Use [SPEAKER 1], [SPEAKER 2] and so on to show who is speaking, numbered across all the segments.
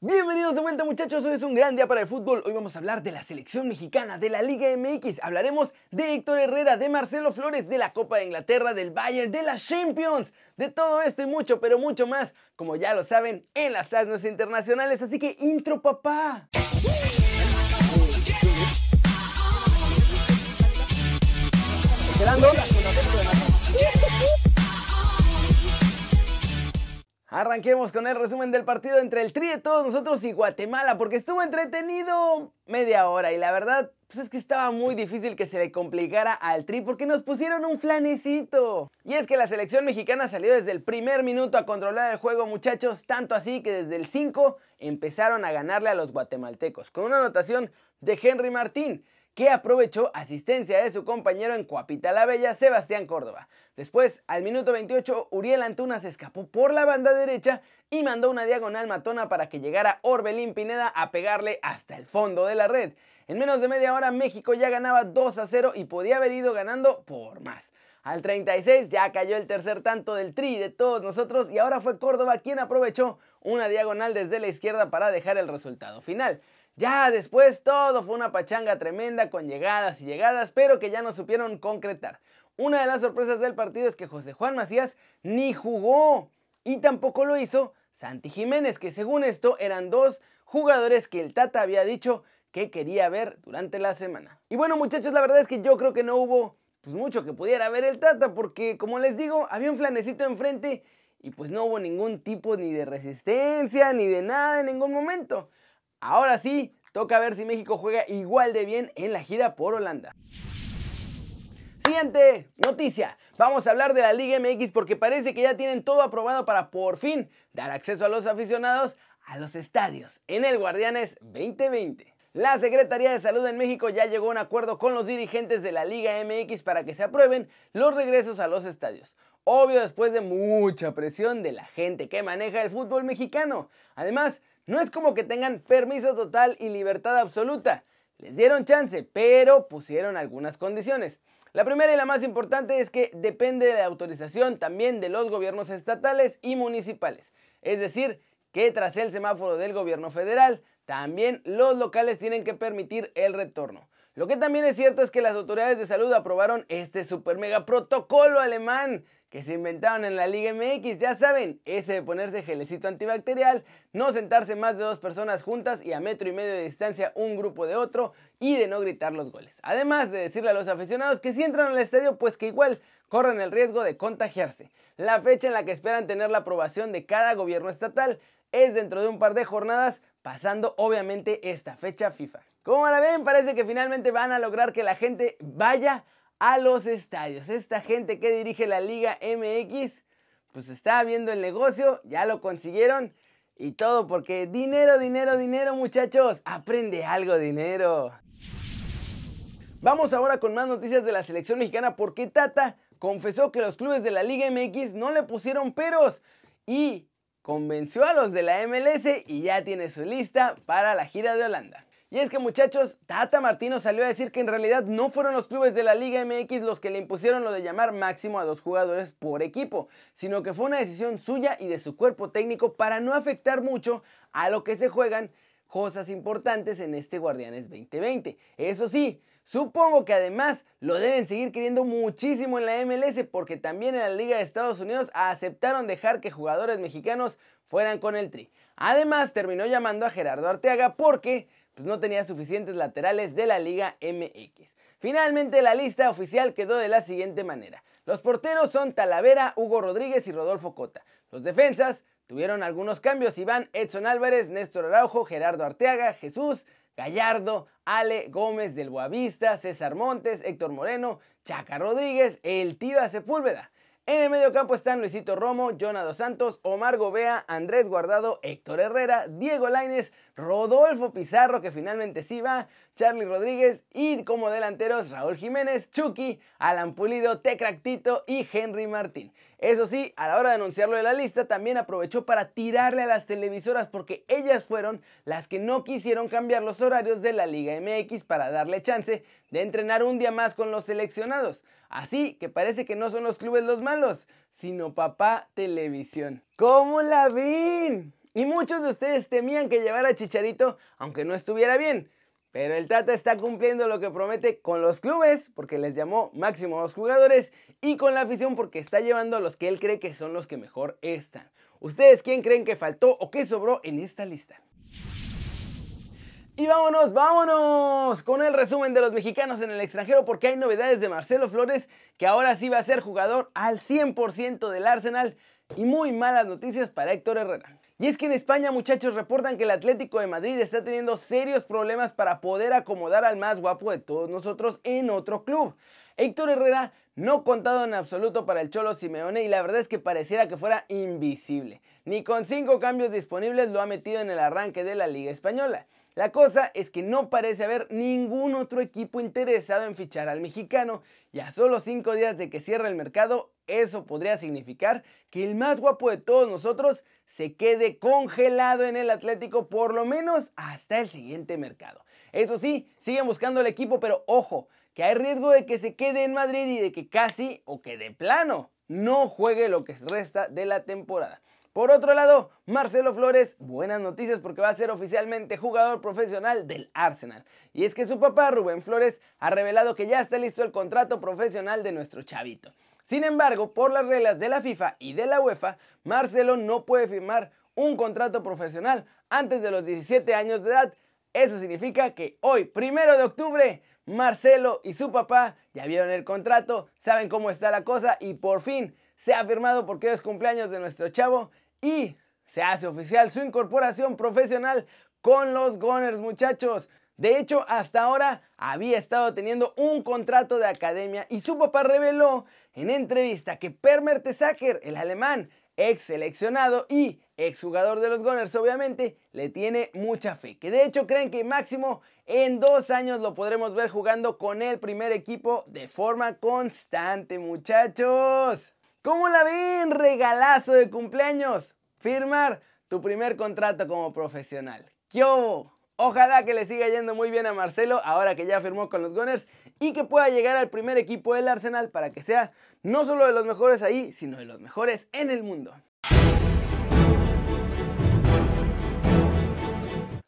[SPEAKER 1] Bienvenidos de vuelta muchachos, hoy es un gran día para el fútbol. Hoy vamos a hablar de la selección mexicana, de la Liga MX. Hablaremos de Héctor Herrera, de Marcelo Flores, de la Copa de Inglaterra, del Bayern, de las Champions, de todo esto y mucho, pero mucho más, como ya lo saben, en las tasas internacionales. Así que intro papá. Arranquemos con el resumen del partido entre el Tri de todos nosotros y Guatemala, porque estuvo entretenido media hora y la verdad pues es que estaba muy difícil que se le complicara al Tri porque nos pusieron un flanecito. Y es que la selección mexicana salió desde el primer minuto a controlar el juego muchachos, tanto así que desde el 5 empezaron a ganarle a los guatemaltecos, con una anotación de Henry Martín que aprovechó asistencia de su compañero en Coapita la Bella, Sebastián Córdoba. Después, al minuto 28, Uriel Antuna se escapó por la banda derecha y mandó una diagonal matona para que llegara Orbelín Pineda a pegarle hasta el fondo de la red. En menos de media hora México ya ganaba 2 a 0 y podía haber ido ganando por más. Al 36 ya cayó el tercer tanto del tri de todos nosotros y ahora fue Córdoba quien aprovechó una diagonal desde la izquierda para dejar el resultado final. Ya después todo fue una pachanga tremenda con llegadas y llegadas, pero que ya no supieron concretar. Una de las sorpresas del partido es que José Juan Macías ni jugó y tampoco lo hizo Santi Jiménez, que según esto eran dos jugadores que el Tata había dicho que quería ver durante la semana. Y bueno muchachos, la verdad es que yo creo que no hubo pues, mucho que pudiera ver el Tata, porque como les digo, había un flanecito enfrente y pues no hubo ningún tipo ni de resistencia ni de nada en ningún momento. Ahora sí, toca ver si México juega igual de bien en la gira por Holanda. Siguiente noticia. Vamos a hablar de la Liga MX porque parece que ya tienen todo aprobado para por fin dar acceso a los aficionados a los estadios en el Guardianes 2020. La Secretaría de Salud en México ya llegó a un acuerdo con los dirigentes de la Liga MX para que se aprueben los regresos a los estadios. Obvio después de mucha presión de la gente que maneja el fútbol mexicano. Además, no es como que tengan permiso total y libertad absoluta. Les dieron chance, pero pusieron algunas condiciones. La primera y la más importante es que depende de la autorización también de los gobiernos estatales y municipales. Es decir, que tras el semáforo del gobierno federal, también los locales tienen que permitir el retorno. Lo que también es cierto es que las autoridades de salud aprobaron este super mega protocolo alemán que se inventaron en la Liga MX, ya saben, ese de ponerse gelecito antibacterial, no sentarse más de dos personas juntas y a metro y medio de distancia un grupo de otro y de no gritar los goles. Además de decirle a los aficionados que si entran al estadio pues que igual corren el riesgo de contagiarse. La fecha en la que esperan tener la aprobación de cada gobierno estatal es dentro de un par de jornadas, pasando obviamente esta fecha FIFA. Como la ven, parece que finalmente van a lograr que la gente vaya a los estadios. Esta gente que dirige la Liga MX, pues está viendo el negocio, ya lo consiguieron y todo porque dinero, dinero, dinero muchachos, aprende algo dinero. Vamos ahora con más noticias de la selección mexicana porque Tata confesó que los clubes de la Liga MX no le pusieron peros y convenció a los de la MLS y ya tiene su lista para la gira de Holanda. Y es que muchachos, Tata Martino salió a decir que en realidad no fueron los clubes de la Liga MX los que le impusieron lo de llamar máximo a dos jugadores por equipo, sino que fue una decisión suya y de su cuerpo técnico para no afectar mucho a lo que se juegan cosas importantes en este Guardianes 2020. Eso sí, Supongo que además lo deben seguir queriendo muchísimo en la MLS porque también en la Liga de Estados Unidos aceptaron dejar que jugadores mexicanos fueran con el Tri. Además terminó llamando a Gerardo Arteaga porque pues no tenía suficientes laterales de la Liga MX. Finalmente la lista oficial quedó de la siguiente manera. Los porteros son Talavera, Hugo Rodríguez y Rodolfo Cota. Los defensas tuvieron algunos cambios Iván Edson Álvarez, Néstor Araujo, Gerardo Arteaga, Jesús, Gallardo, Ale Gómez del Boavista, César Montes, Héctor Moreno, Chaca Rodríguez, el Tiva Sepúlveda. En el medio campo están Luisito Romo, Jonado Santos, Omar Gobea, Andrés Guardado, Héctor Herrera, Diego Laines, Rodolfo Pizarro, que finalmente sí va, Charlie Rodríguez y como delanteros Raúl Jiménez, Chucky, Alan Pulido, Tecractito y Henry Martín. Eso sí, a la hora de anunciarlo de la lista también aprovechó para tirarle a las televisoras porque ellas fueron las que no quisieron cambiar los horarios de la Liga MX para darle chance de entrenar un día más con los seleccionados. Así que parece que no son los clubes los malos, sino papá televisión. ¿Cómo la ven? Y muchos de ustedes temían que llevara a Chicharito aunque no estuviera bien. Pero el Tata está cumpliendo lo que promete con los clubes, porque les llamó máximo a los jugadores, y con la afición porque está llevando a los que él cree que son los que mejor están. ¿Ustedes quién creen que faltó o qué sobró en esta lista? Y vámonos, vámonos con el resumen de los mexicanos en el extranjero porque hay novedades de Marcelo Flores que ahora sí va a ser jugador al 100% del Arsenal y muy malas noticias para Héctor Herrera. Y es que en España muchachos reportan que el Atlético de Madrid está teniendo serios problemas para poder acomodar al más guapo de todos nosotros en otro club. Héctor Herrera no contado en absoluto para el Cholo Simeone y la verdad es que pareciera que fuera invisible. Ni con cinco cambios disponibles lo ha metido en el arranque de la Liga Española. La cosa es que no parece haber ningún otro equipo interesado en fichar al mexicano y a solo cinco días de que cierre el mercado, eso podría significar que el más guapo de todos nosotros se quede congelado en el Atlético por lo menos hasta el siguiente mercado. Eso sí, siguen buscando el equipo, pero ojo, que hay riesgo de que se quede en Madrid y de que casi o que de plano no juegue lo que resta de la temporada. Por otro lado, Marcelo Flores, buenas noticias porque va a ser oficialmente jugador profesional del Arsenal. Y es que su papá, Rubén Flores, ha revelado que ya está listo el contrato profesional de nuestro chavito. Sin embargo, por las reglas de la FIFA y de la UEFA, Marcelo no puede firmar un contrato profesional antes de los 17 años de edad. Eso significa que hoy, primero de octubre, Marcelo y su papá ya vieron el contrato, saben cómo está la cosa y por fin se ha firmado porque es cumpleaños de nuestro chavo y se hace oficial su incorporación profesional con los Gunners muchachos. De hecho, hasta ahora había estado teniendo un contrato de academia y su papá reveló en entrevista que Per Mertesacker, el alemán, ex seleccionado y ex jugador de los Gunners, obviamente, le tiene mucha fe. Que de hecho creen que máximo en dos años lo podremos ver jugando con el primer equipo de forma constante, muchachos. ¿Cómo la ven? Regalazo de cumpleaños. Firmar tu primer contrato como profesional. ¡Qué Ojalá que le siga yendo muy bien a Marcelo ahora que ya firmó con los Gunners y que pueda llegar al primer equipo del Arsenal para que sea no solo de los mejores ahí, sino de los mejores en el mundo.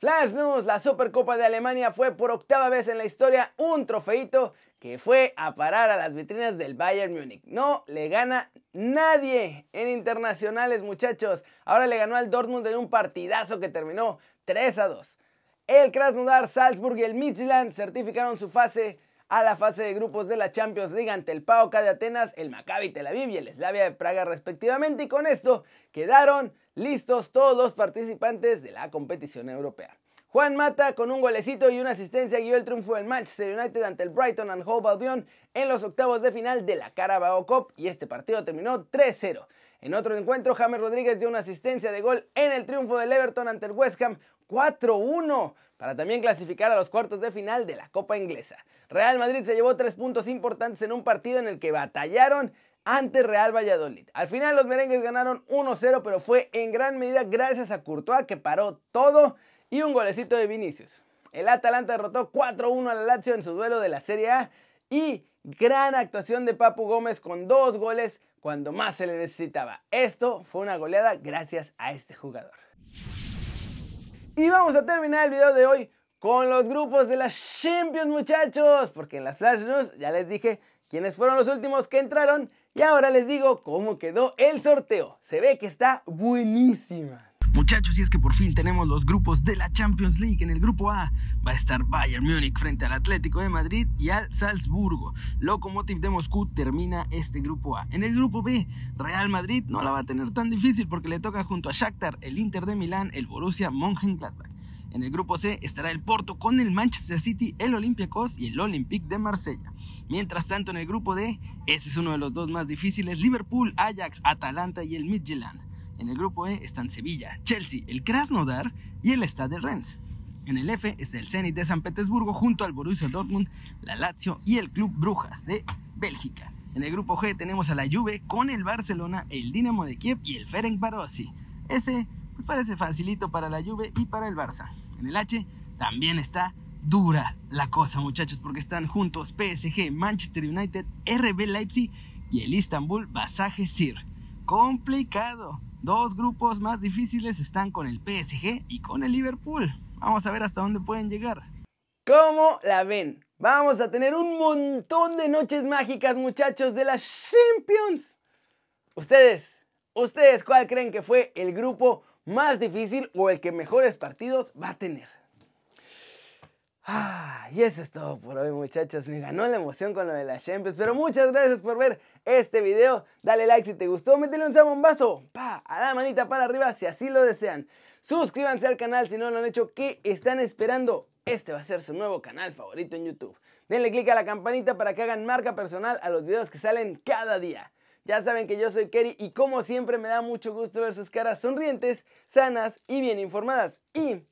[SPEAKER 1] Flash News, la Supercopa de Alemania fue por octava vez en la historia un trofeito que fue a parar a las vitrinas del Bayern Múnich. No le gana nadie en internacionales, muchachos. Ahora le ganó al Dortmund en un partidazo que terminó 3 a 2. El Krasnodar, Salzburg y el Midland certificaron su fase a la fase de grupos de la Champions League ante el PAOK de Atenas, el Maccabi Tel Aviv y el Slavia de Praga respectivamente y con esto quedaron listos todos los participantes de la competición europea. Juan Mata con un golecito y una asistencia guió el triunfo del Manchester United ante el Brighton and Hove Albion en los octavos de final de la Carabao Cup y este partido terminó 3-0. En otro encuentro, James Rodríguez dio una asistencia de gol en el triunfo del Everton ante el West Ham 4-1 para también clasificar a los cuartos de final de la Copa Inglesa. Real Madrid se llevó tres puntos importantes en un partido en el que batallaron ante Real Valladolid. Al final los merengues ganaron 1-0, pero fue en gran medida gracias a Courtois que paró todo y un golecito de Vinicius. El Atalanta derrotó 4-1 al Lazio en su duelo de la Serie A y gran actuación de Papu Gómez con dos goles cuando más se le necesitaba. Esto fue una goleada gracias a este jugador. Y vamos a terminar el video de hoy con los grupos de las Champions muchachos, porque en las Flash News ya les dije quiénes fueron los últimos que entraron y ahora les digo cómo quedó el sorteo. Se ve que está buenísima.
[SPEAKER 2] Muchachos, y es que por fin tenemos los grupos de la Champions League. En el grupo A va a estar Bayern Múnich frente al Atlético de Madrid y al Salzburgo. Lokomotiv de Moscú termina este grupo A. En el grupo B, Real Madrid no la va a tener tan difícil porque le toca junto a Shakhtar, el Inter de Milán, el Borussia Mönchengladbach. En el grupo C estará el Porto con el Manchester City, el Olympiacos y el Olympique de Marsella. Mientras tanto, en el grupo D, ese es uno de los dos más difíciles, Liverpool, Ajax, Atalanta y el Midtjylland. En el grupo E están Sevilla, Chelsea, el Krasnodar y el Stade Rennes. En el F está el Zenit de San Petersburgo junto al Borussia Dortmund, la Lazio y el Club Brujas de Bélgica. En el grupo G tenemos a la Juve con el Barcelona, el Dinamo de Kiev y el Ferenc Barossi. Ese pues parece facilito para la Juve y para el Barça. En el H también está dura la cosa, muchachos, porque están juntos PSG, Manchester United, RB Leipzig y el Istanbul Sir. Complicado. Dos grupos más difíciles están con el PSG y con el Liverpool. Vamos a ver hasta dónde pueden llegar.
[SPEAKER 1] ¿Cómo la ven? Vamos a tener un montón de noches mágicas, muchachos, de las Champions. Ustedes, ustedes, ¿cuál creen que fue el grupo más difícil o el que mejores partidos va a tener? Ah, y eso es todo por hoy, muchachos. Me ganó la emoción con lo de las Champions. Pero muchas gracias por ver este video. Dale like si te gustó. Métele un zambombazo. Pa, a la manita para arriba si así lo desean. Suscríbanse al canal si no lo han hecho. ¿Qué están esperando? este va a ser su nuevo canal favorito en YouTube. Denle click a la campanita para que hagan marca personal a los videos que salen cada día. Ya saben que yo soy Kerry y como siempre me da mucho gusto ver sus caras sonrientes, sanas y bien informadas. Y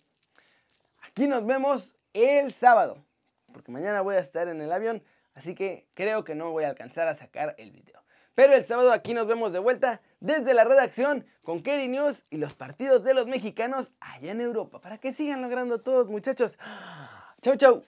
[SPEAKER 1] aquí nos vemos el sábado, porque mañana voy a estar en el avión, así que creo que no voy a alcanzar a sacar el video. Pero el sábado aquí nos vemos de vuelta desde la redacción con Kerry News y los partidos de los mexicanos allá en Europa, para que sigan logrando todos muchachos. Chau, chau.